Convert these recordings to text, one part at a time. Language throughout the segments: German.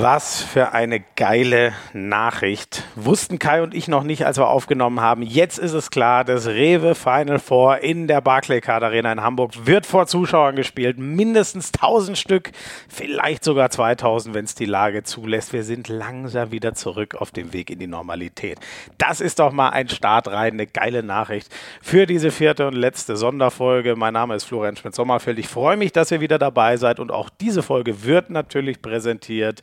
Was für eine geile Nachricht. Wussten Kai und ich noch nicht, als wir aufgenommen haben. Jetzt ist es klar, das Rewe Final Four in der Barclaycard Arena in Hamburg wird vor Zuschauern gespielt. Mindestens 1000 Stück, vielleicht sogar 2000, wenn es die Lage zulässt. Wir sind langsam wieder zurück auf dem Weg in die Normalität. Das ist doch mal ein Start rein, eine geile Nachricht für diese vierte und letzte Sonderfolge. Mein Name ist Florian Schmidt-Sommerfeld. Ich freue mich, dass ihr wieder dabei seid und auch diese Folge wird natürlich präsentiert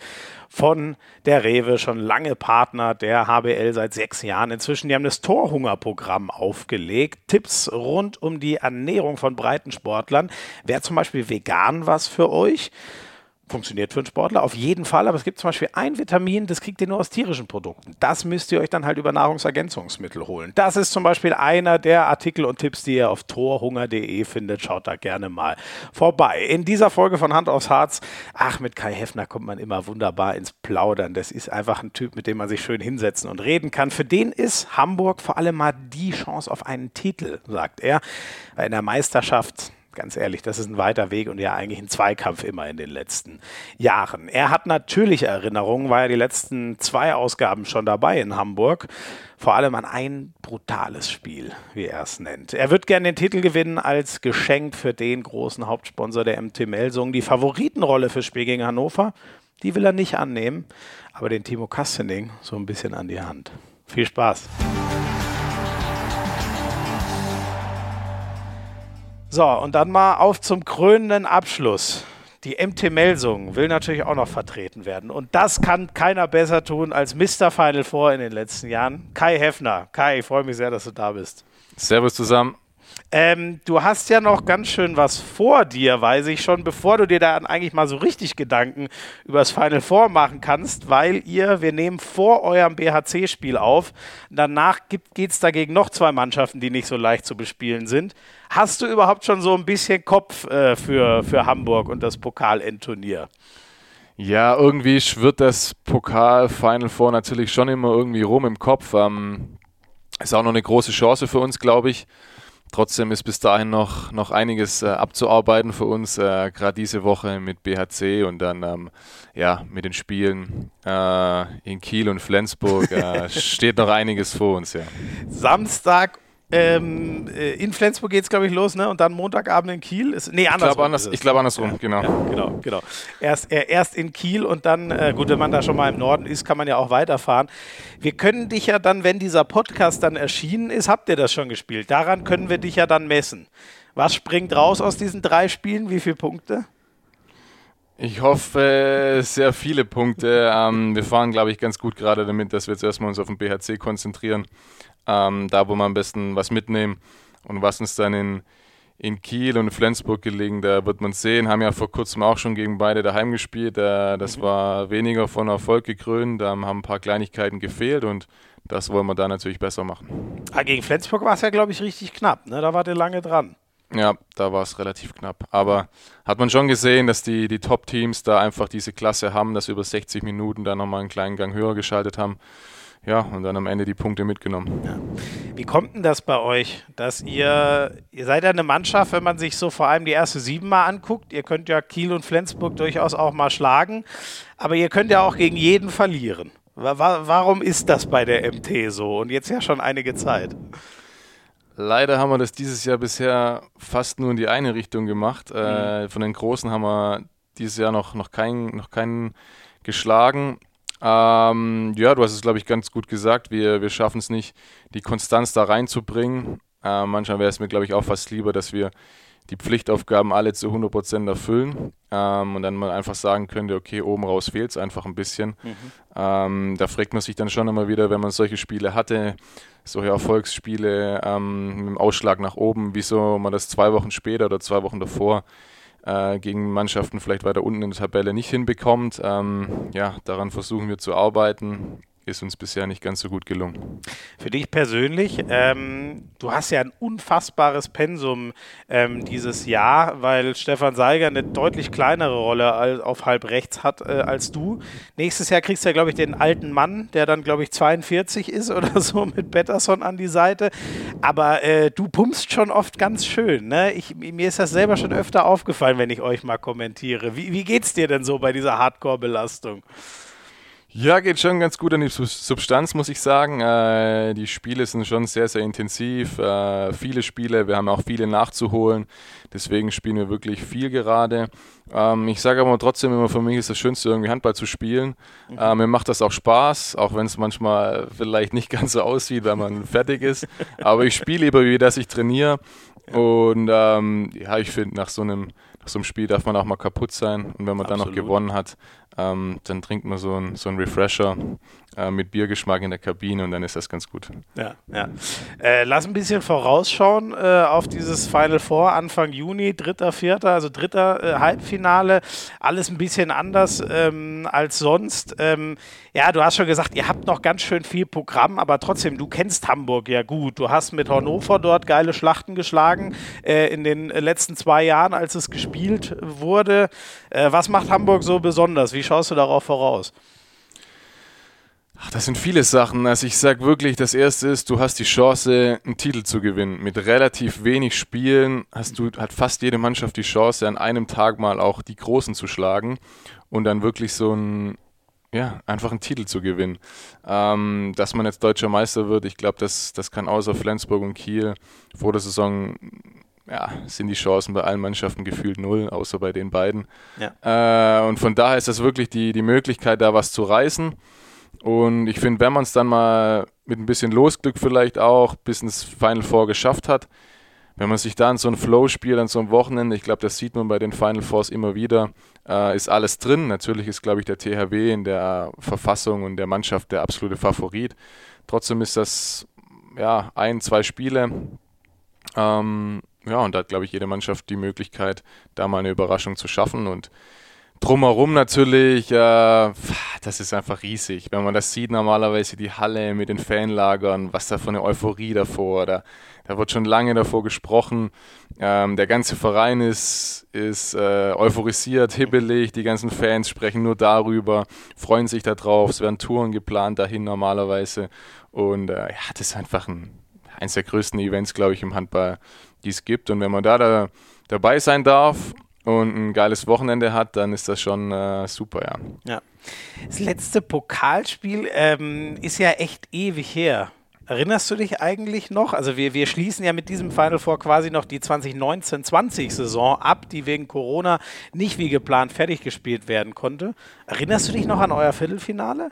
von der Rewe, schon lange Partner der HBL seit sechs Jahren. Inzwischen, die haben das Torhungerprogramm aufgelegt. Tipps rund um die Ernährung von Breitensportlern. Wäre zum Beispiel vegan was für euch? Funktioniert für einen Sportler auf jeden Fall, aber es gibt zum Beispiel ein Vitamin, das kriegt ihr nur aus tierischen Produkten. Das müsst ihr euch dann halt über Nahrungsergänzungsmittel holen. Das ist zum Beispiel einer der Artikel und Tipps, die ihr auf torhunger.de findet. Schaut da gerne mal vorbei. In dieser Folge von Hand aufs Harz, ach, mit Kai Heffner kommt man immer wunderbar ins Plaudern. Das ist einfach ein Typ, mit dem man sich schön hinsetzen und reden kann. Für den ist Hamburg vor allem mal die Chance auf einen Titel, sagt er. In der Meisterschaft ganz ehrlich, das ist ein weiter Weg und ja eigentlich ein Zweikampf immer in den letzten Jahren. Er hat natürlich Erinnerungen, war ja die letzten zwei Ausgaben schon dabei in Hamburg. Vor allem an ein brutales Spiel, wie er es nennt. Er wird gerne den Titel gewinnen als Geschenk für den großen Hauptsponsor der MT Melsung. Die Favoritenrolle fürs Spiel gegen Hannover, die will er nicht annehmen, aber den Timo Kastening so ein bisschen an die Hand. Viel Spaß! So, und dann mal auf zum krönenden Abschluss. Die MT Melsung will natürlich auch noch vertreten werden. Und das kann keiner besser tun als Mr. Final Four in den letzten Jahren. Kai Heffner. Kai, ich freue mich sehr, dass du da bist. Servus zusammen. Ähm, du hast ja noch ganz schön was vor dir, weiß ich schon, bevor du dir dann eigentlich mal so richtig Gedanken über das Final Four machen kannst, weil ihr, wir nehmen vor eurem BHC-Spiel auf. Danach geht es dagegen noch zwei Mannschaften, die nicht so leicht zu bespielen sind. Hast du überhaupt schon so ein bisschen Kopf äh, für, für Hamburg und das Pokal-Endturnier? Ja, irgendwie schwirrt das Pokal-Final Four natürlich schon immer irgendwie rum im Kopf. Ähm, ist auch noch eine große Chance für uns, glaube ich. Trotzdem ist bis dahin noch, noch einiges äh, abzuarbeiten für uns, äh, gerade diese Woche mit BHC und dann ähm, ja, mit den Spielen äh, in Kiel und Flensburg äh, steht noch einiges vor uns. Ja. Samstag ähm, äh, in Flensburg geht es, glaube ich, los, ne? Und dann Montagabend in Kiel. Ist, nee, andersrum. Ich glaube anders, glaub andersrum, ja, genau. Ja, genau, genau. Erst, äh, erst in Kiel und dann, äh, gut, wenn man da schon mal im Norden ist, kann man ja auch weiterfahren. Wir können dich ja dann, wenn dieser Podcast dann erschienen ist, habt ihr das schon gespielt. Daran können wir dich ja dann messen. Was springt raus aus diesen drei Spielen? Wie viele Punkte? Ich hoffe, sehr viele Punkte. Ähm, wir fahren, glaube ich, ganz gut gerade damit, dass wir jetzt erstmal uns auf den BHC konzentrieren ähm, da wo wir am besten was mitnehmen und was uns dann in, in Kiel und Flensburg gelegen, da wird man sehen, haben ja vor kurzem auch schon gegen beide daheim gespielt, äh, das mhm. war weniger von Erfolg gekrönt, da haben ein paar Kleinigkeiten gefehlt und das wollen wir da natürlich besser machen. Ah, gegen Flensburg war es ja, glaube ich, richtig knapp, ne? da war der lange dran. Ja, da war es relativ knapp. Aber hat man schon gesehen, dass die, die Top-Teams da einfach diese Klasse haben, dass über 60 Minuten da nochmal einen kleinen Gang höher geschaltet haben ja, und dann am Ende die Punkte mitgenommen. Ja. Wie kommt denn das bei euch, dass ihr, ihr seid ja eine Mannschaft, wenn man sich so vor allem die erste sieben mal anguckt, ihr könnt ja Kiel und Flensburg durchaus auch mal schlagen, aber ihr könnt ja auch gegen jeden verlieren. Warum ist das bei der MT so und jetzt ja schon einige Zeit? Leider haben wir das dieses Jahr bisher fast nur in die eine Richtung gemacht. Mhm. Äh, von den Großen haben wir dieses Jahr noch, noch, keinen, noch keinen geschlagen. Ähm, ja, du hast es, glaube ich, ganz gut gesagt. Wir, wir schaffen es nicht, die Konstanz da reinzubringen. Äh, manchmal wäre es mir, glaube ich, auch fast lieber, dass wir die Pflichtaufgaben alle zu 100% erfüllen ähm, und dann mal einfach sagen könnte, okay, oben raus fehlt es einfach ein bisschen. Mhm. Ähm, da fragt man sich dann schon immer wieder, wenn man solche Spiele hatte, solche Erfolgsspiele ähm, mit dem Ausschlag nach oben, wieso man das zwei Wochen später oder zwei Wochen davor äh, gegen Mannschaften vielleicht weiter unten in der Tabelle nicht hinbekommt. Ähm, ja, daran versuchen wir zu arbeiten. Ist uns bisher nicht ganz so gut gelungen. Für dich persönlich, ähm, du hast ja ein unfassbares Pensum ähm, dieses Jahr, weil Stefan Seiger eine deutlich kleinere Rolle auf halb rechts hat äh, als du. Nächstes Jahr kriegst du ja, glaube ich, den alten Mann, der dann, glaube ich, 42 ist oder so mit Betterson an die Seite. Aber äh, du pumpst schon oft ganz schön. Ne? Ich, mir ist das selber schon öfter aufgefallen, wenn ich euch mal kommentiere. Wie, wie geht's dir denn so bei dieser Hardcore-Belastung? Ja, geht schon ganz gut an die Substanz, muss ich sagen. Äh, die Spiele sind schon sehr, sehr intensiv. Äh, viele Spiele, wir haben auch viele nachzuholen. Deswegen spielen wir wirklich viel gerade. Ähm, ich sage aber trotzdem immer, für mich ist das Schönste, irgendwie Handball zu spielen. Mhm. Äh, mir macht das auch Spaß, auch wenn es manchmal vielleicht nicht ganz so aussieht, wenn man fertig ist. Aber ich spiele lieber, wie dass ich trainiere. Und ähm, ja, ich finde, nach so einem nach so einem Spiel darf man auch mal kaputt sein. Und wenn man Absolut. dann noch gewonnen hat, ähm, dann trinkt man so einen so Refresher äh, mit Biergeschmack in der Kabine und dann ist das ganz gut. Ja, ja. Äh, lass ein bisschen vorausschauen äh, auf dieses Final Four Anfang Juni, dritter, vierter, also dritter äh, Halbfinale. Alles ein bisschen anders ähm, als sonst. Ähm, ja, du hast schon gesagt, ihr habt noch ganz schön viel Programm, aber trotzdem, du kennst Hamburg ja gut. Du hast mit Hannover dort geile Schlachten geschlagen äh, in den letzten zwei Jahren, als es gespielt wurde. Äh, was macht Hamburg so besonders? Wie schaust du darauf voraus? Ach, das sind viele Sachen. Also ich sage wirklich, das erste ist, du hast die Chance, einen Titel zu gewinnen. Mit relativ wenig Spielen hast du, hat fast jede Mannschaft die Chance, an einem Tag mal auch die Großen zu schlagen und dann wirklich so ein, ja, einfach einen Titel zu gewinnen. Ähm, dass man jetzt deutscher Meister wird, ich glaube, das, das kann außer Flensburg und Kiel vor der Saison ja, sind die Chancen bei allen Mannschaften gefühlt null, außer bei den beiden. Ja. Äh, und von daher ist das wirklich die, die Möglichkeit, da was zu reißen. Und ich finde, wenn man es dann mal mit ein bisschen Losglück vielleicht auch bis ins Final Four geschafft hat, wenn man sich da in so ein Flow spielt an so einem Wochenende, ich glaube, das sieht man bei den Final Fours immer wieder, äh, ist alles drin. Natürlich ist, glaube ich, der THW in der Verfassung und der Mannschaft der absolute Favorit. Trotzdem ist das ja ein, zwei Spiele. Ähm, ja, und da hat, glaube ich, jede Mannschaft die Möglichkeit, da mal eine Überraschung zu schaffen. Und drumherum natürlich, äh, das ist einfach riesig. Wenn man das sieht, normalerweise die Halle mit den Fanlagern, was da für eine Euphorie davor, da, da wird schon lange davor gesprochen. Ähm, der ganze Verein ist, ist äh, euphorisiert, hibbelig, die ganzen Fans sprechen nur darüber, freuen sich darauf, es werden Touren geplant dahin normalerweise. Und äh, ja, das ist einfach ein, eines der größten Events, glaube ich, im Handball, die es gibt. Und wenn man da, da dabei sein darf und ein geiles Wochenende hat, dann ist das schon äh, super, ja. ja. Das letzte Pokalspiel ähm, ist ja echt ewig her. Erinnerst du dich eigentlich noch? Also wir, wir schließen ja mit diesem Final Four quasi noch die 2019-20 Saison ab, die wegen Corona nicht wie geplant fertig gespielt werden konnte. Erinnerst du dich noch an euer Viertelfinale?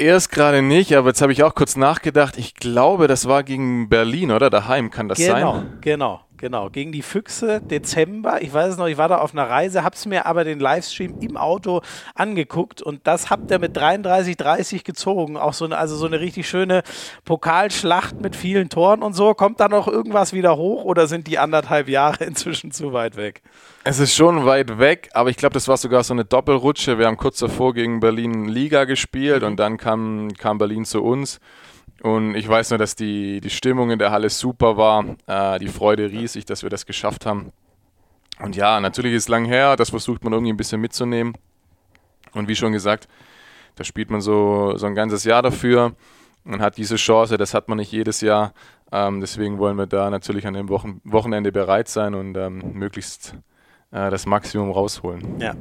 Erst gerade nicht, aber jetzt habe ich auch kurz nachgedacht. Ich glaube, das war gegen Berlin, oder? Daheim kann das genau, sein? Genau, genau. Genau, gegen die Füchse, Dezember. Ich weiß es noch, ich war da auf einer Reise, hab's mir aber den Livestream im Auto angeguckt und das habt ihr mit 33, 30 gezogen. Auch so eine, also so eine richtig schöne Pokalschlacht mit vielen Toren und so. Kommt da noch irgendwas wieder hoch oder sind die anderthalb Jahre inzwischen zu weit weg? Es ist schon weit weg, aber ich glaube, das war sogar so eine Doppelrutsche. Wir haben kurz davor gegen Berlin Liga gespielt mhm. und dann kam, kam Berlin zu uns. Und ich weiß nur, dass die, die Stimmung in der Halle super war, äh, die Freude riesig, dass wir das geschafft haben. Und ja, natürlich ist es lang her, das versucht man irgendwie ein bisschen mitzunehmen. Und wie schon gesagt, da spielt man so, so ein ganzes Jahr dafür und hat diese Chance, das hat man nicht jedes Jahr. Ähm, deswegen wollen wir da natürlich an dem Wochen Wochenende bereit sein und ähm, möglichst das Maximum rausholen. Ja.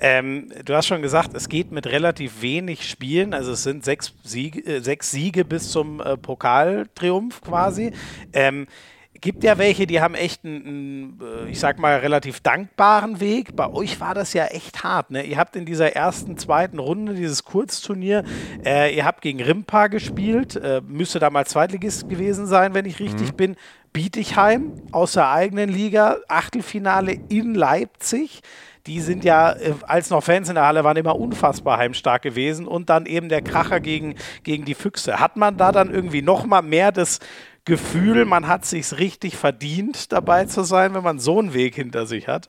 Ähm, du hast schon gesagt, es geht mit relativ wenig Spielen, also es sind sechs Siege, äh, sechs Siege bis zum äh, Pokaltriumph quasi. Ähm, gibt ja welche, die haben echt einen, einen, äh, ich sag mal, relativ dankbaren Weg. Bei euch war das ja echt hart. Ne? Ihr habt in dieser ersten, zweiten Runde dieses Kurzturnier, äh, ihr habt gegen Rimpa gespielt, äh, müsste da mal Zweitligist gewesen sein, wenn ich richtig mhm. bin. Bietigheim aus der eigenen Liga, Achtelfinale in Leipzig. Die sind ja, äh, als noch Fans in der Halle waren, immer unfassbar heimstark gewesen. Und dann eben der Kracher gegen, gegen die Füchse. Hat man da dann irgendwie noch mal mehr das Gefühl, man hat sich richtig verdient, dabei zu sein, wenn man so einen Weg hinter sich hat?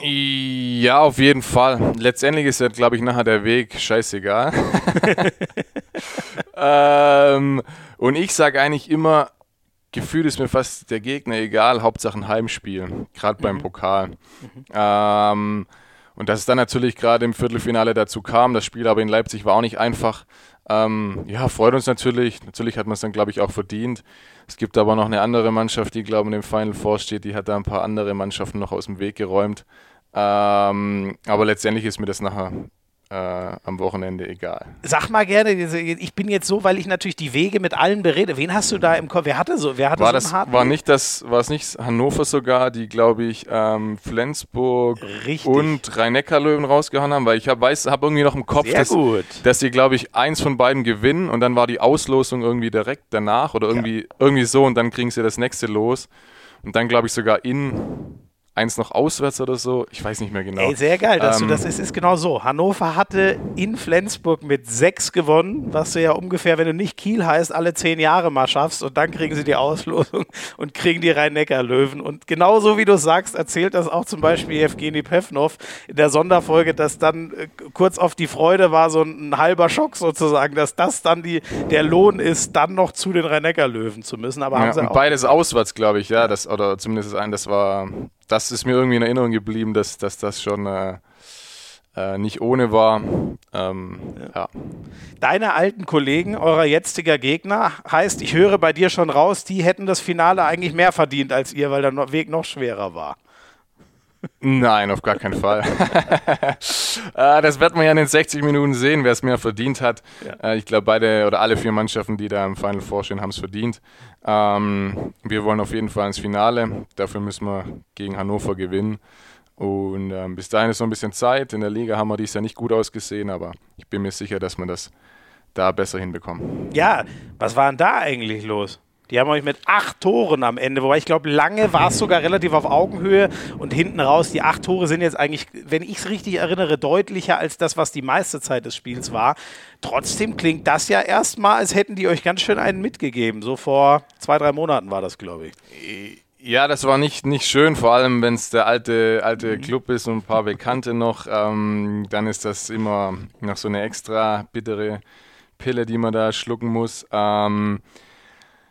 Ja, auf jeden Fall. Letztendlich ist ja, glaube ich, nachher der Weg scheißegal. ähm, und ich sage eigentlich immer, gefühlt ist mir fast der Gegner egal, Hauptsache ein Heimspiel, gerade beim mhm. Pokal. Mhm. Ähm, und dass es dann natürlich gerade im Viertelfinale dazu kam, das Spiel aber in Leipzig war auch nicht einfach. Ähm, ja, freut uns natürlich. Natürlich hat man es dann, glaube ich, auch verdient. Es gibt aber noch eine andere Mannschaft, die, glaube ich, im Final Four steht. Die hat da ein paar andere Mannschaften noch aus dem Weg geräumt. Ähm, aber letztendlich ist mir das nachher äh, am Wochenende egal. Sag mal gerne, ich bin jetzt so, weil ich natürlich die Wege mit allen berede. Wen hast du da im Kopf? Wer hatte so? Wer hatte war so das, War nicht das, war es nicht Hannover sogar, die glaube ich ähm, Flensburg Richtig. und Rhein-Neckar-Löwen rausgehauen haben? Weil ich habe hab irgendwie noch im Kopf, dass, dass die glaube ich eins von beiden gewinnen und dann war die Auslosung irgendwie direkt danach oder irgendwie ja. irgendwie so und dann kriegen sie das nächste los und dann glaube ich sogar in eins noch auswärts oder so. Ich weiß nicht mehr genau. Ey, sehr geil, dass ähm, du das ist, ist genau so. Hannover hatte in Flensburg mit sechs gewonnen, was du ja ungefähr, wenn du nicht Kiel heißt, alle zehn Jahre mal schaffst und dann kriegen sie die Auslosung und kriegen die Rhein-Neckar-Löwen. Und genauso wie du sagst, erzählt das auch zum Beispiel Evgeny Pevnov in der Sonderfolge, dass dann äh, kurz auf die Freude war so ein, ein, halber Schock sozusagen, dass das dann die, der Lohn ist, dann noch zu den Rhein-Neckar-Löwen zu müssen. Aber ja, haben sie auch beides auswärts, glaube ich, ja, das, oder zumindest ein, das war das ist mir irgendwie in Erinnerung geblieben, dass, dass das schon äh, äh, nicht ohne war. Ähm, ja. Deine alten Kollegen, eurer jetziger Gegner, heißt, ich höre bei dir schon raus, die hätten das Finale eigentlich mehr verdient als ihr, weil der Weg noch schwerer war. Nein, auf gar keinen Fall. Äh, das wird man ja in den 60 Minuten sehen, wer es mehr verdient hat. Ja. Äh, ich glaube, beide oder alle vier Mannschaften, die da im Final vorstehen, haben es verdient. Ähm, wir wollen auf jeden Fall ins Finale. Dafür müssen wir gegen Hannover gewinnen. Und ähm, bis dahin ist noch ein bisschen Zeit. In der Liga haben wir dies ja nicht gut ausgesehen, aber ich bin mir sicher, dass wir das da besser hinbekommen. Ja, was war denn da eigentlich los? Die haben euch mit acht Toren am Ende, wobei ich glaube, lange war es sogar relativ auf Augenhöhe und hinten raus, die acht Tore sind jetzt eigentlich, wenn ich es richtig erinnere, deutlicher als das, was die meiste Zeit des Spiels war. Trotzdem klingt das ja erstmal, als hätten die euch ganz schön einen mitgegeben. So vor zwei, drei Monaten war das, glaube ich. Ja, das war nicht, nicht schön, vor allem wenn es der alte, alte mhm. Club ist und ein paar Bekannte noch. Ähm, dann ist das immer noch so eine extra bittere Pille, die man da schlucken muss. Ähm,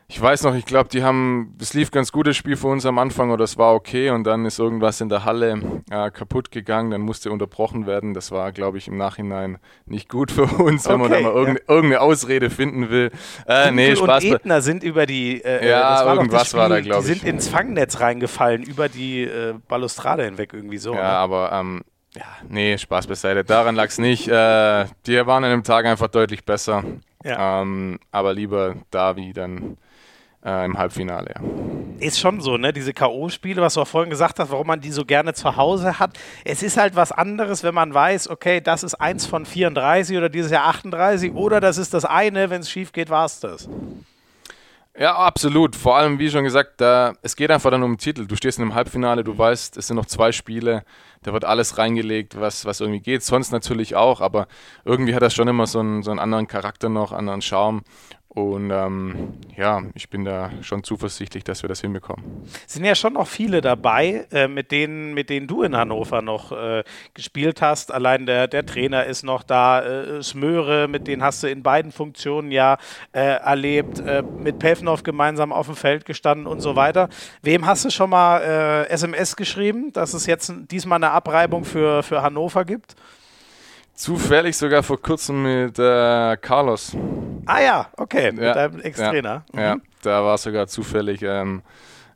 ich weiß noch, ich glaube, die haben, es lief ganz gutes Spiel für uns am Anfang oder es war okay und dann ist irgendwas in der Halle äh, kaputt gegangen, dann musste unterbrochen werden. Das war, glaube ich, im Nachhinein nicht gut für uns, wenn okay, man da mal irgendeine, ja. irgendeine Ausrede finden will. Äh, nee, Spaß. Und Edner sind über die, äh, ja, war irgendwas Spiel, war da, glaube ich. Die sind ins Fangnetz reingefallen, über die äh, Balustrade hinweg irgendwie so. Ja, oder? aber ähm, ja, nee, Spaß beiseite. Daran lag es nicht. Äh, die waren an dem Tag einfach deutlich besser. Ja. Ähm, aber lieber da wie dann äh, im Halbfinale. Ja. Ist schon so, ne? Diese K.O.-Spiele, was du auch vorhin gesagt hast, warum man die so gerne zu Hause hat. Es ist halt was anderes, wenn man weiß, okay, das ist eins von 34 oder dieses Jahr 38 oder das ist das eine, wenn es schief geht, war es das. Ja, absolut. Vor allem, wie schon gesagt, da, es geht einfach dann um den Titel. Du stehst in einem Halbfinale, du weißt, es sind noch zwei Spiele, da wird alles reingelegt, was, was irgendwie geht. Sonst natürlich auch, aber irgendwie hat das schon immer so einen, so einen anderen Charakter noch, anderen Charme. Und ähm, ja, ich bin da schon zuversichtlich, dass wir das hinbekommen. Es sind ja schon noch viele dabei, äh, mit, denen, mit denen du in Hannover noch äh, gespielt hast. Allein der, der Trainer ist noch da, äh, Smöre, mit denen hast du in beiden Funktionen ja äh, erlebt, äh, mit Pevnov gemeinsam auf dem Feld gestanden und so weiter. Wem hast du schon mal SMS äh, geschrieben, dass es jetzt diesmal eine Abreibung für, für Hannover gibt? Zufällig sogar vor kurzem mit äh, Carlos. Ah ja, okay, mit ja, deinem Ex-Trainer. Ja, mhm. ja, da war sogar zufällig, ähm,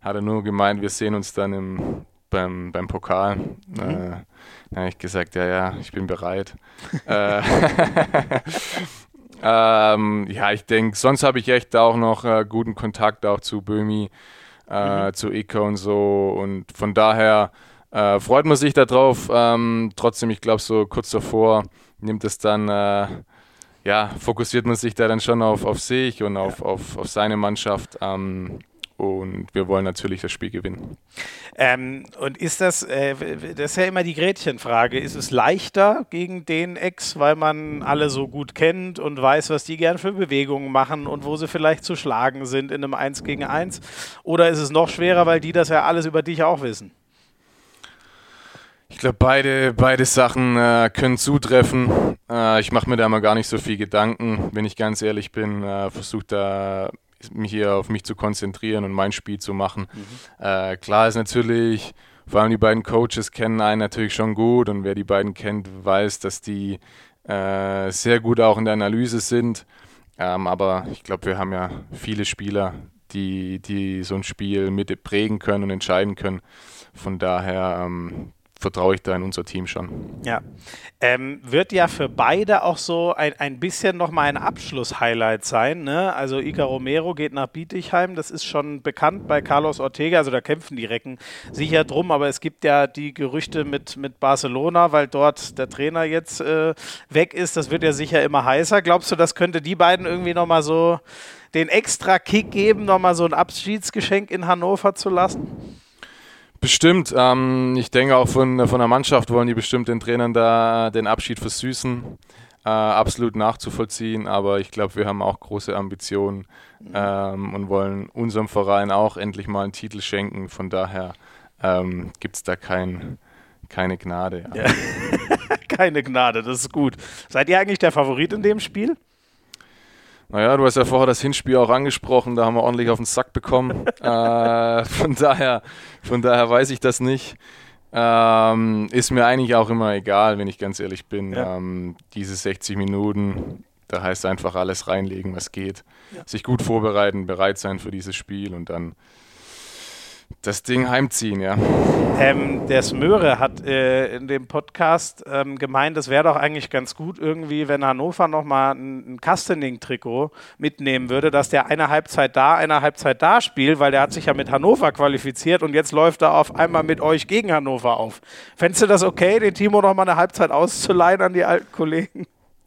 hat er nur gemeint, wir sehen uns dann im, beim, beim Pokal. Mhm. Äh, dann habe ich gesagt, ja, ja, ich bin bereit. äh, ähm, ja, ich denke, sonst habe ich echt auch noch äh, guten Kontakt auch zu Böhmi, äh, mhm. zu Ika und so. Und von daher äh, freut man sich darauf. Ähm, trotzdem, ich glaube, so kurz davor nimmt es dann, äh, ja, fokussiert man sich da dann schon auf, auf sich und auf, auf, auf seine Mannschaft. Ähm, und wir wollen natürlich das Spiel gewinnen. Ähm, und ist das, äh, das ist ja immer die Gretchenfrage, ist es leichter gegen den Ex, weil man alle so gut kennt und weiß, was die gern für Bewegungen machen und wo sie vielleicht zu schlagen sind in einem 1 gegen 1? Oder ist es noch schwerer, weil die das ja alles über dich auch wissen? Ich glaube, beide, beide Sachen äh, können zutreffen. Äh, ich mache mir da mal gar nicht so viel Gedanken, wenn ich ganz ehrlich bin. Äh, Versuche da mich hier auf mich zu konzentrieren und mein Spiel zu machen. Mhm. Äh, klar ist natürlich, vor allem die beiden Coaches kennen einen natürlich schon gut und wer die beiden kennt, weiß, dass die äh, sehr gut auch in der Analyse sind. Ähm, aber ich glaube, wir haben ja viele Spieler, die, die so ein Spiel mit prägen können und entscheiden können. Von daher ähm, vertraue ich da in unser Team schon. Ja. Ähm, wird ja für beide auch so ein, ein bisschen nochmal ein Abschluss-Highlight sein. Ne? Also Ica Romero geht nach Bietigheim, das ist schon bekannt bei Carlos Ortega, also da kämpfen die Recken sicher drum, aber es gibt ja die Gerüchte mit, mit Barcelona, weil dort der Trainer jetzt äh, weg ist, das wird ja sicher immer heißer. Glaubst du, das könnte die beiden irgendwie nochmal so den extra Kick geben, nochmal so ein Abschiedsgeschenk in Hannover zu lassen? Bestimmt. Ähm, ich denke auch von, von der Mannschaft wollen die bestimmt den Trainern da den Abschied versüßen. Äh, absolut nachzuvollziehen, aber ich glaube, wir haben auch große Ambitionen ähm, und wollen unserem Verein auch endlich mal einen Titel schenken. Von daher ähm, gibt es da kein, keine Gnade. Ja. keine Gnade, das ist gut. Seid ihr eigentlich der Favorit in dem Spiel? Naja, du hast ja vorher das Hinspiel auch angesprochen, da haben wir ordentlich auf den Sack bekommen. äh, von, daher, von daher weiß ich das nicht. Ähm, ist mir eigentlich auch immer egal, wenn ich ganz ehrlich bin. Ja. Ähm, diese 60 Minuten, da heißt einfach alles reinlegen, was geht. Ja. Sich gut vorbereiten, bereit sein für dieses Spiel und dann das Ding heimziehen, ja. Ähm, der Smöre hat äh, in dem Podcast ähm, gemeint, es wäre doch eigentlich ganz gut irgendwie, wenn Hannover nochmal ein, ein Castening-Trikot mitnehmen würde, dass der eine Halbzeit da, eine Halbzeit da spielt, weil der hat sich ja mit Hannover qualifiziert und jetzt läuft er auf einmal mit euch gegen Hannover auf. Fändest du das okay, den Timo nochmal eine Halbzeit auszuleihen an die alten Kollegen?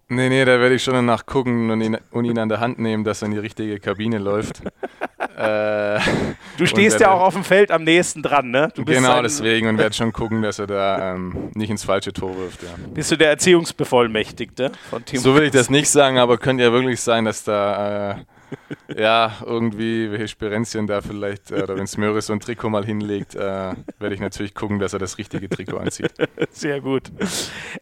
Nee, nee, da werde ich schon danach gucken und ihn, und ihn, an der Hand nehmen, dass er in die richtige Kabine läuft. Äh, du stehst ja auch auf dem Feld am nächsten dran, ne? genau, deswegen und werde schon gucken, dass er da ähm, nicht ins falsche Tor wirft. Ja. Bist du der Erziehungsbevollmächtigte von Timo? So will ich das nicht sagen, aber könnte ja wirklich sein, dass da äh, ja, irgendwie, welche Sperenzien da vielleicht, äh, oder wenn Smöris so ein Trikot mal hinlegt, äh, werde ich natürlich gucken, dass er das richtige Trikot anzieht. Sehr gut.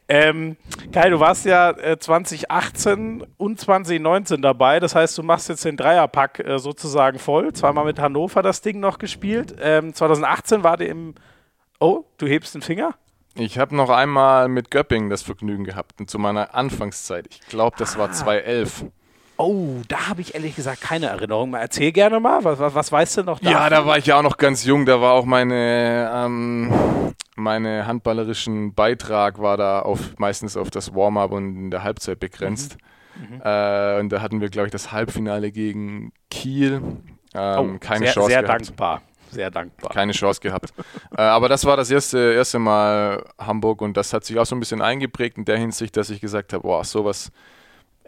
Ähm, Kai, du warst ja äh, 2018 und 2019 dabei, das heißt, du machst jetzt den Dreierpack äh, sozusagen voll. Zweimal mit Hannover das Ding noch gespielt. Ähm, 2018 war der im. Oh, du hebst den Finger? Ich habe noch einmal mit Göpping das Vergnügen gehabt, zu meiner Anfangszeit. Ich glaube, das war 2011. Oh, da habe ich ehrlich gesagt keine Erinnerung. Erzähl gerne mal, was, was, was weißt du noch da? Ja, da war ich ja auch noch ganz jung. Da war auch meine, ähm, meine handballerischen Beitrag war da auf, meistens auf das Warm-up und in der Halbzeit begrenzt. Mhm. Mhm. Äh, und da hatten wir, glaube ich, das Halbfinale gegen Kiel. Ähm, oh, keine sehr, Chance sehr gehabt. dankbar. Sehr dankbar. Keine Chance gehabt. äh, aber das war das erste, erste Mal Hamburg und das hat sich auch so ein bisschen eingeprägt in der Hinsicht, dass ich gesagt habe, boah, sowas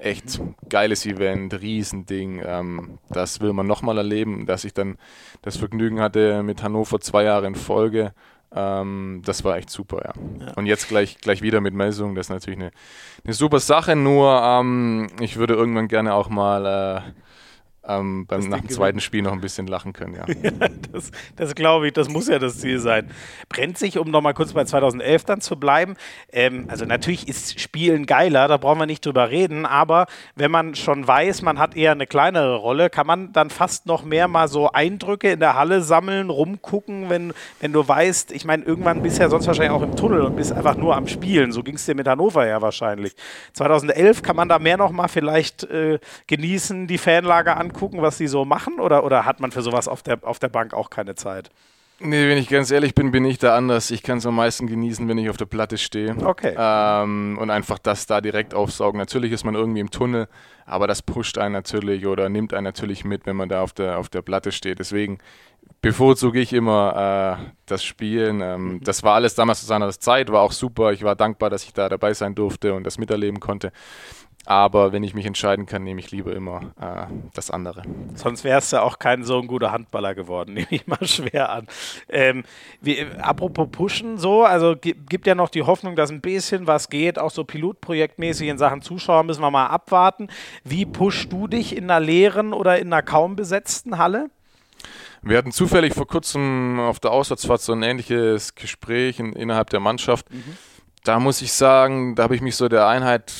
echt geiles Event, Riesending. Ähm, das will man nochmal erleben, dass ich dann das Vergnügen hatte mit Hannover zwei Jahre in Folge. Ähm, das war echt super, ja. ja. Und jetzt gleich, gleich wieder mit Messung, das ist natürlich eine, eine super Sache, nur ähm, ich würde irgendwann gerne auch mal äh, ähm, beim, nach dem zweiten Spiel noch ein bisschen lachen können, ja. ja das, das glaube ich, das muss ja das Ziel sein. Brennt sich, um nochmal kurz bei 2011 dann zu bleiben, ähm, also natürlich ist Spielen geiler, da brauchen wir nicht drüber reden, aber wenn man schon weiß, man hat eher eine kleinere Rolle, kann man dann fast noch mehr mal so Eindrücke in der Halle sammeln, rumgucken, wenn, wenn du weißt, ich meine, irgendwann bist du ja sonst wahrscheinlich auch im Tunnel und bist einfach nur am Spielen, so ging es dir mit Hannover ja wahrscheinlich. 2011 kann man da mehr noch mal vielleicht äh, genießen, die Fanlage an angucken, was sie so machen? Oder, oder hat man für sowas auf der, auf der Bank auch keine Zeit? Nee, wenn ich ganz ehrlich bin, bin ich da anders. Ich kann es am meisten genießen, wenn ich auf der Platte stehe. Okay. Ähm, und einfach das da direkt aufsaugen. Natürlich ist man irgendwie im Tunnel, aber das pusht einen natürlich oder nimmt einen natürlich mit, wenn man da auf der, auf der Platte steht. Deswegen bevorzuge ich immer äh, das Spielen. Ähm, mhm. Das war alles damals zu seiner Zeit, war auch super. Ich war dankbar, dass ich da dabei sein durfte und das miterleben konnte. Aber wenn ich mich entscheiden kann, nehme ich lieber immer äh, das andere. Sonst wärst du auch kein so ein guter Handballer geworden, nehme ich mal schwer an. Ähm, wie, apropos Pushen, so, also gibt ja noch die Hoffnung, dass ein bisschen was geht, auch so pilotprojektmäßig in Sachen Zuschauer müssen wir mal abwarten. Wie pushst du dich in einer leeren oder in einer kaum besetzten Halle? Wir hatten zufällig vor kurzem auf der Auswärtsfahrt so ein ähnliches Gespräch in, innerhalb der Mannschaft. Mhm. Da muss ich sagen, da habe ich mich so der Einheit,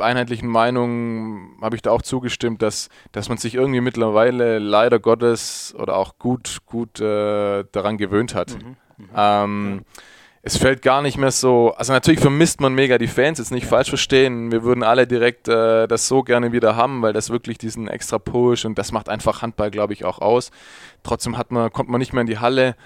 einheitlichen Meinung, habe ich da auch zugestimmt, dass, dass man sich irgendwie mittlerweile leider Gottes oder auch gut, gut äh, daran gewöhnt hat. Mhm. Mhm. Ähm, ja es fällt gar nicht mehr so. Also natürlich vermisst man mega die Fans, jetzt nicht falsch verstehen. Wir würden alle direkt äh, das so gerne wieder haben, weil das wirklich diesen extra Push und das macht einfach Handball, glaube ich, auch aus. Trotzdem hat man, kommt man nicht mehr in die Halle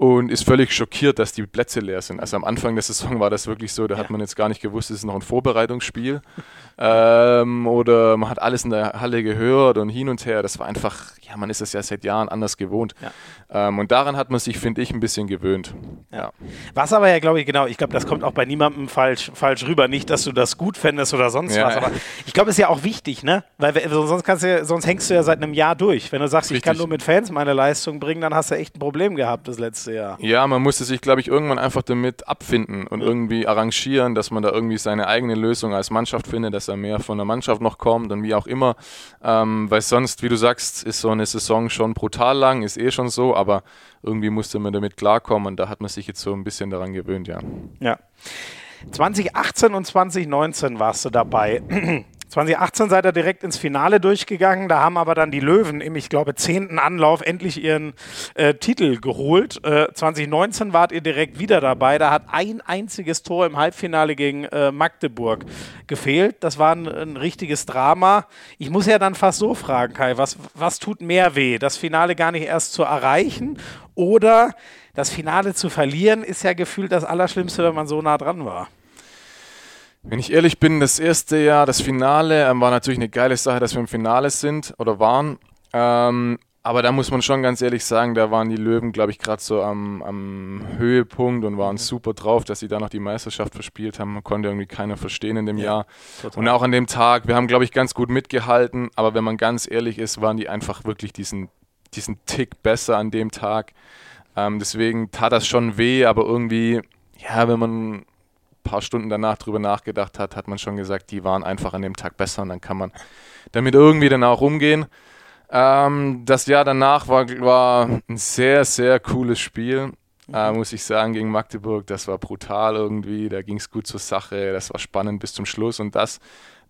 und ist völlig schockiert, dass die Plätze leer sind. Also am Anfang der Saison war das wirklich so, da hat man jetzt gar nicht gewusst, es ist noch ein Vorbereitungsspiel. ähm, oder man hat alles in der Halle gehört und hin und her. Das war einfach, ja, man ist es ja seit Jahren anders gewohnt. Ja. Ähm, und daran hat man sich, finde ich, ein bisschen gewöhnt. Ja. Was aber ja, glaube ich, genau, ich glaube, das kommt auch bei niemandem falsch, falsch rüber. Nicht, dass du das gut fändest oder sonst was, aber ich glaube, es ist ja auch wichtig, ne? Weil sonst, kannst du, sonst hängst du ja seit einem Jahr durch. Wenn du sagst, Richtig. ich kann nur mit Fans meine Leistung bringen, dann hast du echt ein Problem gehabt das letzte Jahr. Ja, man musste sich, glaube ich, irgendwann einfach damit abfinden und irgendwie arrangieren, dass man da irgendwie seine eigene Lösung als Mannschaft findet, dass er mehr von der Mannschaft noch kommt und wie auch immer. Ähm, weil sonst, wie du sagst, ist so eine Saison schon brutal lang, ist eh schon so, aber irgendwie musste man damit klarkommen und da hat man sich jetzt so ein bisschen daran gewöhnt, ja. Ja. 2018 und 2019 warst du dabei. 2018 seid ihr direkt ins Finale durchgegangen. Da haben aber dann die Löwen im, ich glaube, zehnten Anlauf endlich ihren äh, Titel geholt. Äh, 2019 wart ihr direkt wieder dabei. Da hat ein einziges Tor im Halbfinale gegen äh, Magdeburg gefehlt. Das war ein, ein, richtiges Drama. Ich muss ja dann fast so fragen, Kai, was, was tut mehr weh? Das Finale gar nicht erst zu erreichen oder das Finale zu verlieren, ist ja gefühlt das Allerschlimmste, wenn man so nah dran war. Wenn ich ehrlich bin, das erste Jahr, das Finale, ähm, war natürlich eine geile Sache, dass wir im Finale sind oder waren. Ähm, aber da muss man schon ganz ehrlich sagen, da waren die Löwen, glaube ich, gerade so am, am, Höhepunkt und waren super drauf, dass sie da noch die Meisterschaft verspielt haben. Man konnte irgendwie keiner verstehen in dem ja, Jahr. Total. Und auch an dem Tag, wir haben, glaube ich, ganz gut mitgehalten, aber wenn man ganz ehrlich ist, waren die einfach wirklich diesen, diesen Tick besser an dem Tag. Ähm, deswegen tat das schon weh, aber irgendwie, ja, wenn man paar Stunden danach drüber nachgedacht hat, hat man schon gesagt, die waren einfach an dem Tag besser und dann kann man damit irgendwie dann auch umgehen. Ähm, das Jahr danach war, war ein sehr, sehr cooles Spiel, äh, muss ich sagen, gegen Magdeburg. Das war brutal irgendwie, da ging es gut zur Sache, das war spannend bis zum Schluss und das,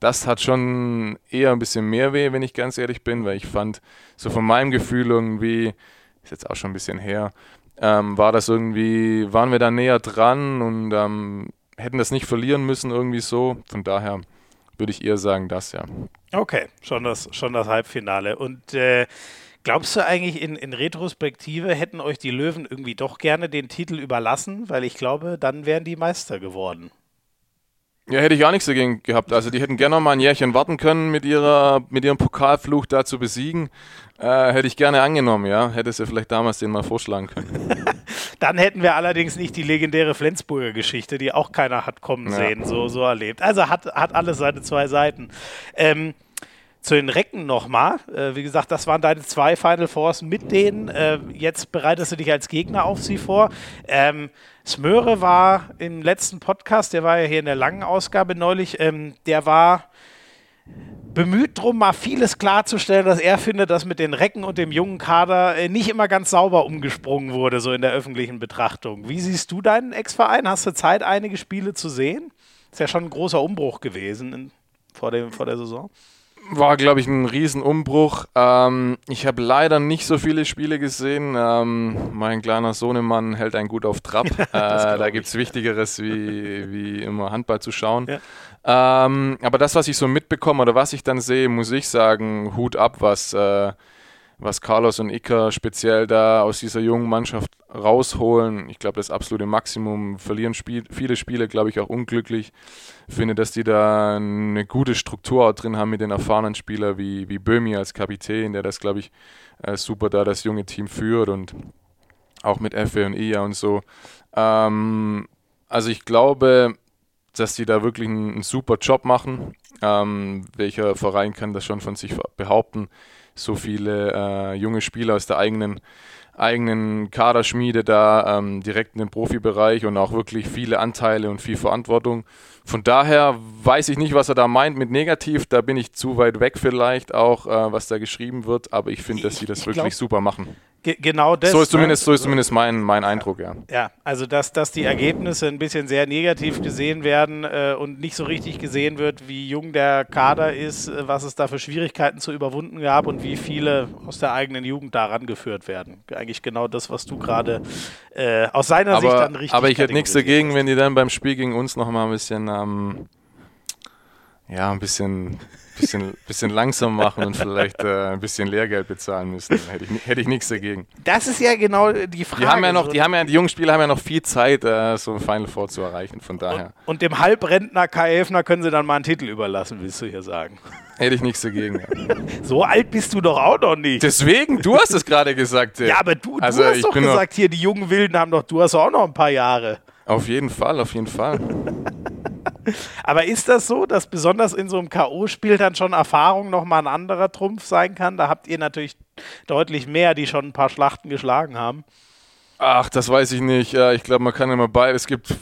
das hat schon eher ein bisschen mehr weh, wenn ich ganz ehrlich bin, weil ich fand, so von meinem Gefühl irgendwie, ist jetzt auch schon ein bisschen her, ähm, war das irgendwie, waren wir da näher dran und ähm, hätten das nicht verlieren müssen, irgendwie so. Von daher würde ich eher sagen, das ja. Okay, schon das, schon das Halbfinale. Und äh, glaubst du eigentlich in, in Retrospektive hätten euch die Löwen irgendwie doch gerne den Titel überlassen? Weil ich glaube, dann wären die Meister geworden. Ja, hätte ich auch nichts dagegen gehabt. Also die hätten gerne noch mal ein Jährchen warten können, mit, ihrer, mit ihrem Pokalfluch da zu besiegen. Äh, hätte ich gerne angenommen, ja. Hätte sie vielleicht damals den mal vorschlagen können. Dann hätten wir allerdings nicht die legendäre Flensburger Geschichte, die auch keiner hat kommen ja. sehen, so, so erlebt. Also hat, hat alles seine zwei Seiten. Ähm, zu den Recken nochmal. Äh, wie gesagt, das waren deine zwei Final Fours mit denen. Äh, jetzt bereitest du dich als Gegner auf sie vor. Ähm, Smöre war im letzten Podcast, der war ja hier in der langen Ausgabe neulich, ähm, der war bemüht darum, mal vieles klarzustellen, dass er findet, dass mit den Recken und dem jungen Kader äh, nicht immer ganz sauber umgesprungen wurde, so in der öffentlichen Betrachtung. Wie siehst du deinen Ex-Verein? Hast du Zeit, einige Spiele zu sehen? Ist ja schon ein großer Umbruch gewesen in, vor, dem, vor der Saison war, glaube ich, ein Riesenumbruch. Ähm, ich habe leider nicht so viele Spiele gesehen. Ähm, mein kleiner Sohnemann hält einen gut auf Trab. äh, da gibt es Wichtigeres, wie, wie immer Handball zu schauen. Ja. Ähm, aber das, was ich so mitbekomme oder was ich dann sehe, muss ich sagen, Hut ab, was, äh, was Carlos und Iker speziell da aus dieser jungen Mannschaft rausholen. Ich glaube, das absolute Maximum. Verlieren Spiel, viele Spiele, glaube ich, auch unglücklich. Ich finde, dass die da eine gute Struktur auch drin haben mit den erfahrenen Spielern wie, wie Böhmi als Kapitän, der das, glaube ich, äh, super da das junge Team führt und auch mit Effe und Ia und so. Ähm, also ich glaube, dass die da wirklich einen, einen super Job machen. Ähm, welcher Verein kann das schon von sich behaupten? So viele äh, junge Spieler aus der eigenen eigenen Kaderschmiede da ähm, direkt in den Profibereich und auch wirklich viele Anteile und viel Verantwortung. Von daher weiß ich nicht, was er da meint mit negativ. Da bin ich zu weit weg vielleicht auch, äh, was da geschrieben wird. Aber ich finde, dass sie das wirklich glaub, super machen. Ge genau das. So ist zumindest, so ist zumindest mein, mein Eindruck, ja. Ja, also dass, dass die Ergebnisse ein bisschen sehr negativ gesehen werden äh, und nicht so richtig gesehen wird, wie jung der Kader ist, äh, was es da für Schwierigkeiten zu überwunden gab und wie viele aus der eigenen Jugend da rangeführt werden. Eigentlich genau das, was du gerade äh, aus seiner aber, Sicht dann richtig Aber ich hätte nichts dagegen, wenn die dann beim Spiel gegen uns noch mal ein bisschen, ähm, ja, ein bisschen bisschen, bisschen langsam machen und vielleicht äh, ein bisschen Lehrgeld bezahlen müssen. Hätte ich, hätte ich nichts dagegen. Das ist ja genau die Frage. Die haben ja noch, die haben ja, die jungen Spieler haben ja noch viel Zeit, äh, so ein Final Four zu erreichen. Von daher. Und, und dem Halbrentner Kai Elfner können sie dann mal einen Titel überlassen, willst du hier sagen? Hätte ich nichts dagegen. So alt bist du doch auch noch nicht. Deswegen, du hast es gerade gesagt. Ey. Ja, aber du, also, du hast doch gesagt, hier die jungen Wilden haben doch, du hast auch noch ein paar Jahre. Auf jeden Fall, auf jeden Fall. Aber ist das so, dass besonders in so einem K.O.-Spiel dann schon Erfahrung nochmal ein anderer Trumpf sein kann? Da habt ihr natürlich deutlich mehr, die schon ein paar Schlachten geschlagen haben. Ach, das weiß ich nicht. Ich glaube, man kann immer beides. Es gibt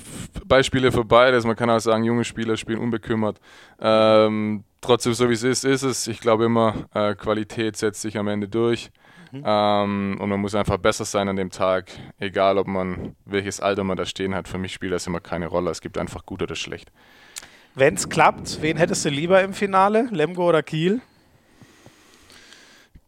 Beispiele für beides. Man kann auch sagen, junge Spieler spielen unbekümmert. Ähm, trotzdem, so wie es ist, ist es. Ich glaube immer, äh, Qualität setzt sich am Ende durch. Mhm. Ähm, und man muss einfach besser sein an dem Tag, egal ob man, welches Alter man da stehen hat. Für mich spielt das immer keine Rolle. Es gibt einfach gut oder schlecht. Wenn es klappt, wen hättest du lieber im Finale? Lemgo oder Kiel?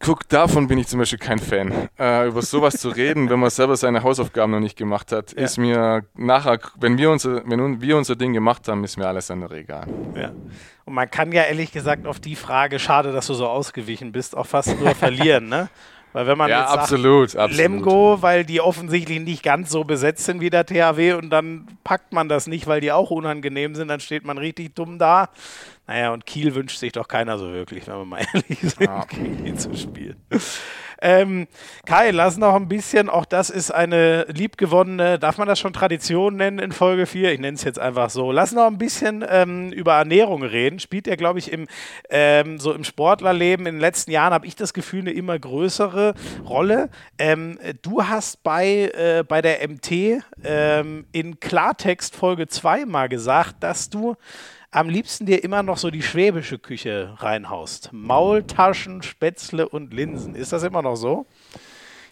Guck, davon bin ich zum Beispiel kein Fan. Äh, über sowas zu reden, wenn man selber seine Hausaufgaben noch nicht gemacht hat, ja. ist mir nachher, wenn wir, unser, wenn wir unser Ding gemacht haben, ist mir alles andere egal. Ja. Und man kann ja ehrlich gesagt auf die Frage, schade, dass du so ausgewichen bist, auch fast nur verlieren, ne? Weil wenn man ja, jetzt absolut, sagt, absolut. Lemgo, weil die offensichtlich nicht ganz so besetzt sind wie der THW und dann packt man das nicht, weil die auch unangenehm sind, dann steht man richtig dumm da. Naja, und Kiel wünscht sich doch keiner so wirklich, wenn wir mal ehrlich sind, ja. gegen ihn zu spielen. Ähm, Kai, lass noch ein bisschen, auch das ist eine liebgewonnene, darf man das schon Tradition nennen in Folge 4? Ich nenne es jetzt einfach so. Lass noch ein bisschen ähm, über Ernährung reden. Spielt ja, glaube ich, im, ähm, so im Sportlerleben in den letzten Jahren, habe ich das Gefühl, eine immer größere Rolle. Ähm, du hast bei, äh, bei der MT ähm, in Klartext Folge 2 mal gesagt, dass du am liebsten dir immer noch so die schwäbische Küche reinhaust. Maultaschen, Spätzle und Linsen. Ist das immer noch so?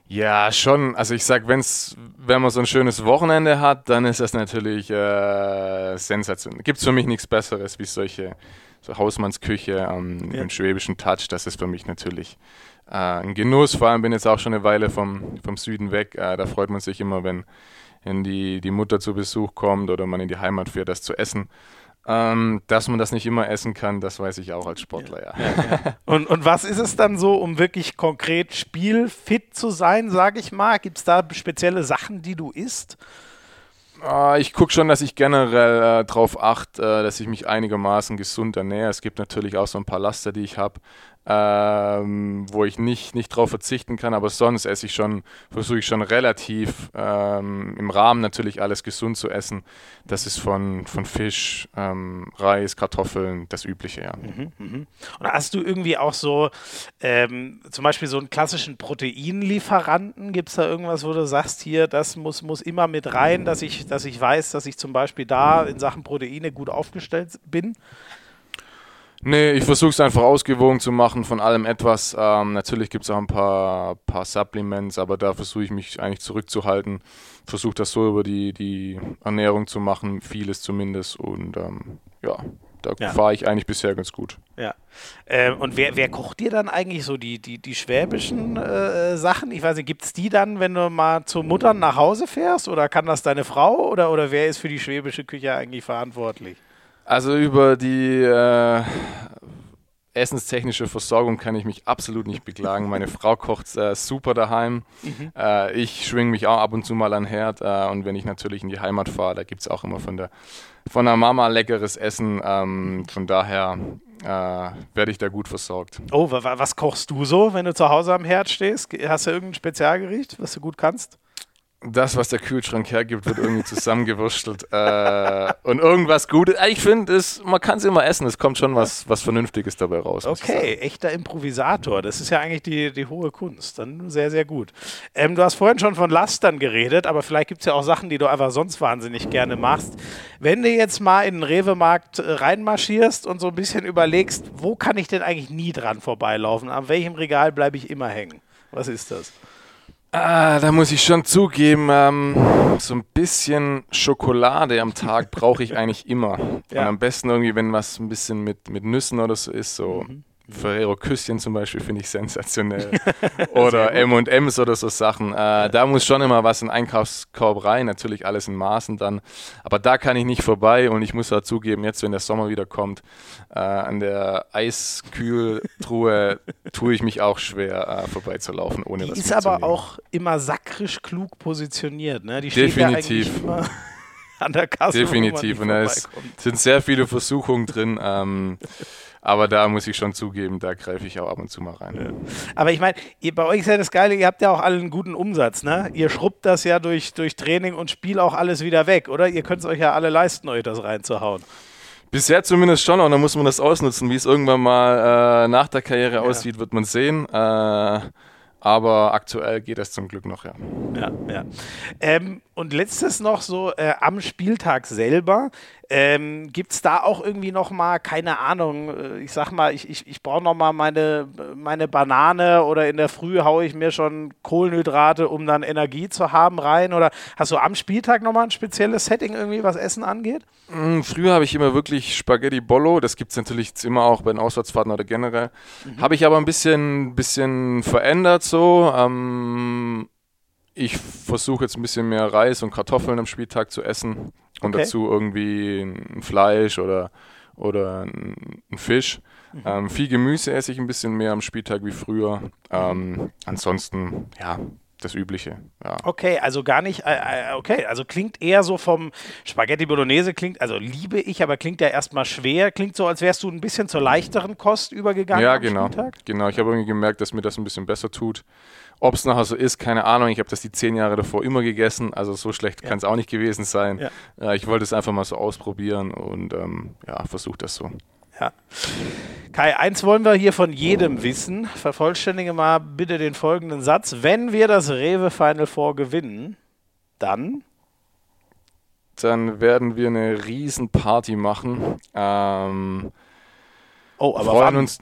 Ja, schon. Also ich sag, wenn's, wenn man so ein schönes Wochenende hat, dann ist das natürlich äh, sensationell. Gibt es für mich nichts Besseres wie solche so Hausmannsküche ähm, ja. im schwäbischen Touch. Das ist für mich natürlich äh, ein Genuss. Vor allem bin ich jetzt auch schon eine Weile vom, vom Süden weg. Äh, da freut man sich immer, wenn, wenn die, die Mutter zu Besuch kommt oder man in die Heimat fährt, das zu essen. Ähm, dass man das nicht immer essen kann, das weiß ich auch als Sportler, ja. ja. ja. Und, und was ist es dann so, um wirklich konkret spielfit zu sein, sage ich mal? Gibt es da spezielle Sachen, die du isst? Äh, ich gucke schon, dass ich generell äh, darauf achte, äh, dass ich mich einigermaßen gesund ernähre. Es gibt natürlich auch so ein paar Laster, die ich habe ähm, wo ich nicht, nicht drauf verzichten kann, aber sonst esse ich schon, versuche ich schon relativ ähm, im Rahmen natürlich alles gesund zu essen. Das ist von, von Fisch, ähm, Reis, Kartoffeln, das Übliche, ja. Mhm, mh. Und hast du irgendwie auch so ähm, zum Beispiel so einen klassischen Proteinlieferanten? Gibt es da irgendwas, wo du sagst, hier, das muss, muss immer mit rein, dass ich, dass ich weiß, dass ich zum Beispiel da in Sachen Proteine gut aufgestellt bin? Nee, ich versuche es einfach ausgewogen zu machen, von allem etwas. Ähm, natürlich gibt es auch ein paar, paar Supplements, aber da versuche ich mich eigentlich zurückzuhalten. Versuche das so über die, die Ernährung zu machen, vieles zumindest. Und ähm, ja, da ja. fahre ich eigentlich bisher ganz gut. Ja. Ähm, und wer, wer kocht dir dann eigentlich so die, die, die schwäbischen äh, Sachen? Ich weiß nicht, gibt es die dann, wenn du mal zur Mutter nach Hause fährst? Oder kann das deine Frau? Oder, oder wer ist für die schwäbische Küche eigentlich verantwortlich? Also über die äh, essenstechnische Versorgung kann ich mich absolut nicht beklagen. Meine Frau kocht äh, super daheim. Mhm. Äh, ich schwinge mich auch ab und zu mal an Herd. Äh, und wenn ich natürlich in die Heimat fahre, da gibt es auch immer von der, von der Mama leckeres Essen. Ähm, von daher äh, werde ich da gut versorgt. Oh, was kochst du so, wenn du zu Hause am Herd stehst? Hast du irgendein Spezialgericht, was du gut kannst? Das, was der Kühlschrank hergibt, wird irgendwie zusammengewurstelt. äh, und irgendwas Gutes. Ich finde, man kann es immer essen. Es kommt schon was, was Vernünftiges dabei raus. Okay, echter Improvisator. Das ist ja eigentlich die, die hohe Kunst. Dann sehr, sehr gut. Ähm, du hast vorhin schon von Lastern geredet, aber vielleicht gibt es ja auch Sachen, die du einfach sonst wahnsinnig gerne machst. Wenn du jetzt mal in den Rewe-Markt äh, reinmarschierst und so ein bisschen überlegst, wo kann ich denn eigentlich nie dran vorbeilaufen? An welchem Regal bleibe ich immer hängen? Was ist das? Ah, da muss ich schon zugeben, ähm, so ein bisschen Schokolade am Tag brauche ich eigentlich immer. Ja. Und am besten irgendwie, wenn was ein bisschen mit, mit Nüssen oder so ist, so mhm. Ferrero Küsschen zum Beispiel finde ich sensationell. oder M&M's oder so Sachen. Äh, da muss schon immer was in den Einkaufskorb rein, natürlich alles in Maßen dann. Aber da kann ich nicht vorbei und ich muss da zugeben, jetzt wenn der Sommer wieder kommt, äh, an der Eiskühltruhe tue ich mich auch schwer äh, vorbeizulaufen, ohne Die was ist aber auch immer sakrisch klug positioniert, ne? Die Definitiv. Ja an der Kasse. Definitiv. Und da sind sehr viele Versuchungen drin. Ähm, aber da muss ich schon zugeben, da greife ich auch ab und zu mal rein. Ja. Aber ich meine, bei euch ist ja das Geile, ihr habt ja auch alle einen guten Umsatz, ne? Ihr schrubbt das ja durch, durch Training und Spiel auch alles wieder weg, oder? Ihr könnt es euch ja alle leisten, euch das reinzuhauen. Bisher zumindest schon, und dann muss man das ausnutzen. Wie es irgendwann mal äh, nach der Karriere ja. aussieht, wird man sehen. Äh, aber aktuell geht es zum Glück noch, ja. Ja, ja. Ähm, und letztes noch so äh, am Spieltag selber. Ähm, Gibt es da auch irgendwie noch mal, keine Ahnung, äh, ich sag mal, ich, ich, ich brauche noch mal meine, meine Banane oder in der Früh haue ich mir schon Kohlenhydrate, um dann Energie zu haben, rein? Oder hast du am Spieltag noch mal ein spezielles Setting irgendwie, was Essen angeht? Mm, früher habe ich immer wirklich Spaghetti Bollo, das gibt es natürlich immer auch bei den Auswärtsfahrten oder generell. Mhm. Habe ich aber ein bisschen, bisschen verändert so. Ähm, ich versuche jetzt ein bisschen mehr Reis und Kartoffeln am Spieltag zu essen und okay. dazu irgendwie ein Fleisch oder, oder ein Fisch. Mhm. Ähm, viel Gemüse esse ich ein bisschen mehr am Spieltag wie früher. Ähm, ansonsten, ja, das Übliche. Ja. Okay, also gar nicht, äh, äh, okay, also klingt eher so vom Spaghetti Bolognese, klingt, also liebe ich, aber klingt ja erstmal schwer, klingt so, als wärst du ein bisschen zur leichteren Kost übergegangen. Ja, genau. Spieltag. Genau, ich habe irgendwie gemerkt, dass mir das ein bisschen besser tut. Ob es nachher so ist, keine Ahnung. Ich habe das die zehn Jahre davor immer gegessen, also so schlecht ja. kann es auch nicht gewesen sein. Ja. Ich wollte es einfach mal so ausprobieren und ähm, ja, versuche das so. Ja. Kai, eins wollen wir hier von jedem wissen. Vervollständige mal bitte den folgenden Satz. Wenn wir das Rewe Final Four gewinnen, dann? Dann werden wir eine riesen Party machen. Ähm, oh, aber freuen uns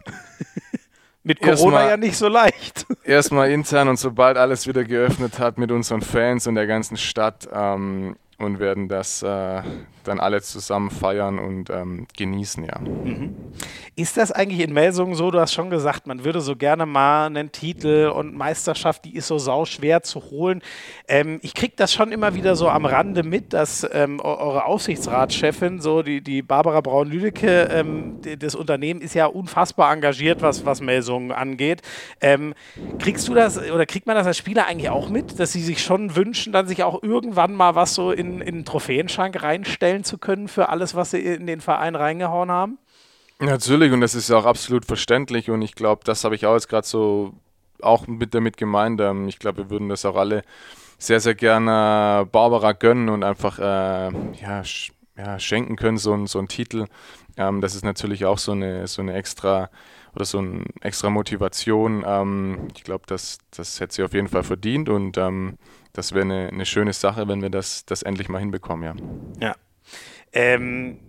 mit Corona mal, ja nicht so leicht. Erstmal intern und sobald alles wieder geöffnet hat mit unseren Fans und der ganzen Stadt ähm, und werden das äh, dann alle zusammen feiern und ähm, genießen, ja. Mhm. Ist das eigentlich in Melsungen so, du hast schon gesagt, man würde so gerne mal einen Titel und Meisterschaft, die ist so sauschwer zu holen. Ähm, ich kriege das schon immer wieder so am Rande mit, dass ähm, eure Aufsichtsratschefin, so die, die Barbara Braun-Lüdecke, ähm, das Unternehmen ist ja unfassbar engagiert, was, was Melsungen angeht. Ähm, kriegst du das oder kriegt man das als Spieler eigentlich auch mit, dass sie sich schon wünschen, dann sich auch irgendwann mal was so in, in den Trophäenschrank reinstellen? Zählen zu können für alles, was sie in den Verein reingehauen haben? Natürlich, und das ist ja auch absolut verständlich. Und ich glaube, das habe ich auch jetzt gerade so auch mit damit gemeint. Ähm, ich glaube, wir würden das auch alle sehr, sehr gerne Barbara gönnen und einfach äh, ja, sch ja, schenken können, so, so einen Titel. Ähm, das ist natürlich auch so eine, so eine extra oder so eine extra Motivation. Ähm, ich glaube, das, das hätte sie auf jeden Fall verdient und ähm, das wäre eine, eine schöne Sache, wenn wir das, das endlich mal hinbekommen, ja. Ja, ähm,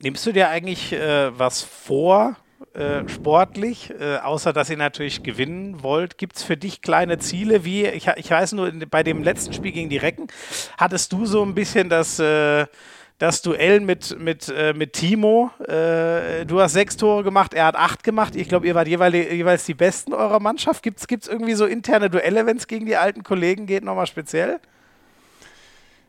nimmst du dir eigentlich äh, was vor, äh, sportlich, äh, außer dass ihr natürlich gewinnen wollt? Gibt es für dich kleine Ziele? Wie, ich, ich weiß nur, bei dem letzten Spiel gegen die Recken hattest du so ein bisschen das, äh, das Duell mit, mit, äh, mit Timo. Äh, du hast sechs Tore gemacht, er hat acht gemacht. Ich glaube, ihr wart jeweils, jeweils die Besten eurer Mannschaft. Gibt es irgendwie so interne Duelle, wenn es gegen die alten Kollegen geht, nochmal speziell?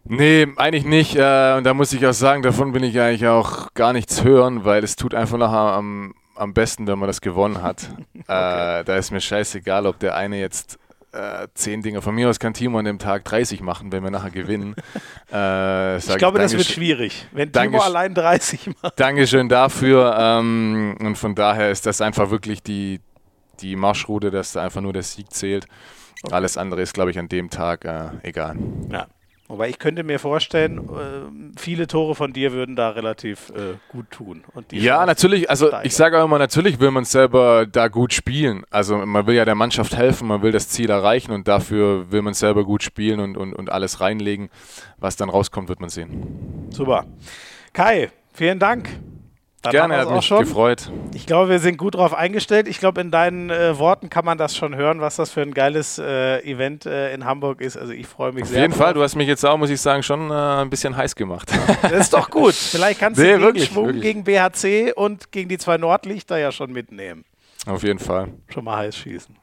Nee, eigentlich nicht. Äh, und da muss ich auch sagen, davon will ich eigentlich auch gar nichts hören, weil es tut einfach nachher am, am besten, wenn man das gewonnen hat. okay. äh, da ist mir scheißegal, ob der eine jetzt äh, zehn Dinge von mir aus kann Timo an dem Tag 30 machen, wenn wir nachher gewinnen. Äh, ich glaube, das wird schwierig, wenn Timo allein 30 macht. Dankeschön dafür. Ähm, und von daher ist das einfach wirklich die, die Marschroute, dass da einfach nur der Sieg zählt. Okay. Alles andere ist, glaube ich, an dem Tag äh, egal. Ja. Wobei ich könnte mir vorstellen, äh, viele Tore von dir würden da relativ äh, gut tun. ja, natürlich. Also steigern. ich sage auch immer, natürlich will man selber da gut spielen. Also man will ja der Mannschaft helfen, man will das Ziel erreichen und dafür will man selber gut spielen und, und, und alles reinlegen. Was dann rauskommt, wird man sehen. Super. Kai, vielen Dank Dann Gerne, hat mich schon. gefreut. Ich glaube, wir sind gut darauf eingestellt. Ich glaube, in deinen äh, Worten kann man das schon hören, was das für ein geiles äh, Event äh, in Hamburg ist. Also ich freue mich Auf sehr. Auf jeden drauf. Fall, du hast mich jetzt auch, muss ich sagen, schon äh, ein bisschen heiß gemacht. das ist doch gut. Vielleicht kannst nee, du den wirklich, Schwung wirklich. gegen BHC und gegen die zwei Nordlichter ja schon mitnehmen. Auf jeden Fall. Schon mal heiß schießen.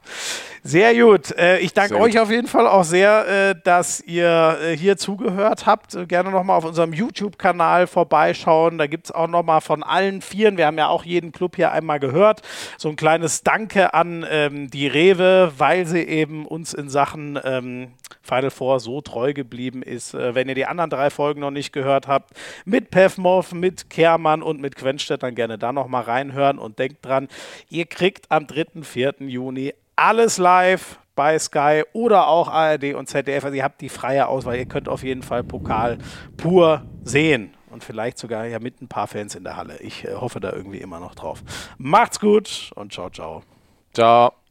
Sehr gut. Äh, ich danke euch auf jeden Fall auch sehr, äh, dass ihr äh, hier zugehört habt. Gerne nochmal auf unserem YouTube-Kanal vorbeischauen. Da gibt es auch nochmal von allen Vieren, wir haben ja auch jeden Club hier einmal gehört, so ein kleines Danke an ähm, die Rewe, weil sie eben uns in Sachen ähm, Final Four so treu geblieben ist. wenn ihr die anderen drei Folgen noch nicht gehört habt, mit Pevmov, mit Kehrmann und mit Quenstedt, dann gerne da nochmal reinhören und denkt dran, ihr kriegt am 3. 4. Juni alles live bei Sky oder auch ARD und ZDF. Also ihr habt die freie Auswahl. Ihr könnt auf jeden Fall Pokal pur sehen. Und vielleicht sogar ja mit ein paar Fans in der Halle. Ich äh, hoffe da irgendwie immer noch drauf. Macht's gut und ciao, ciao. Ciao.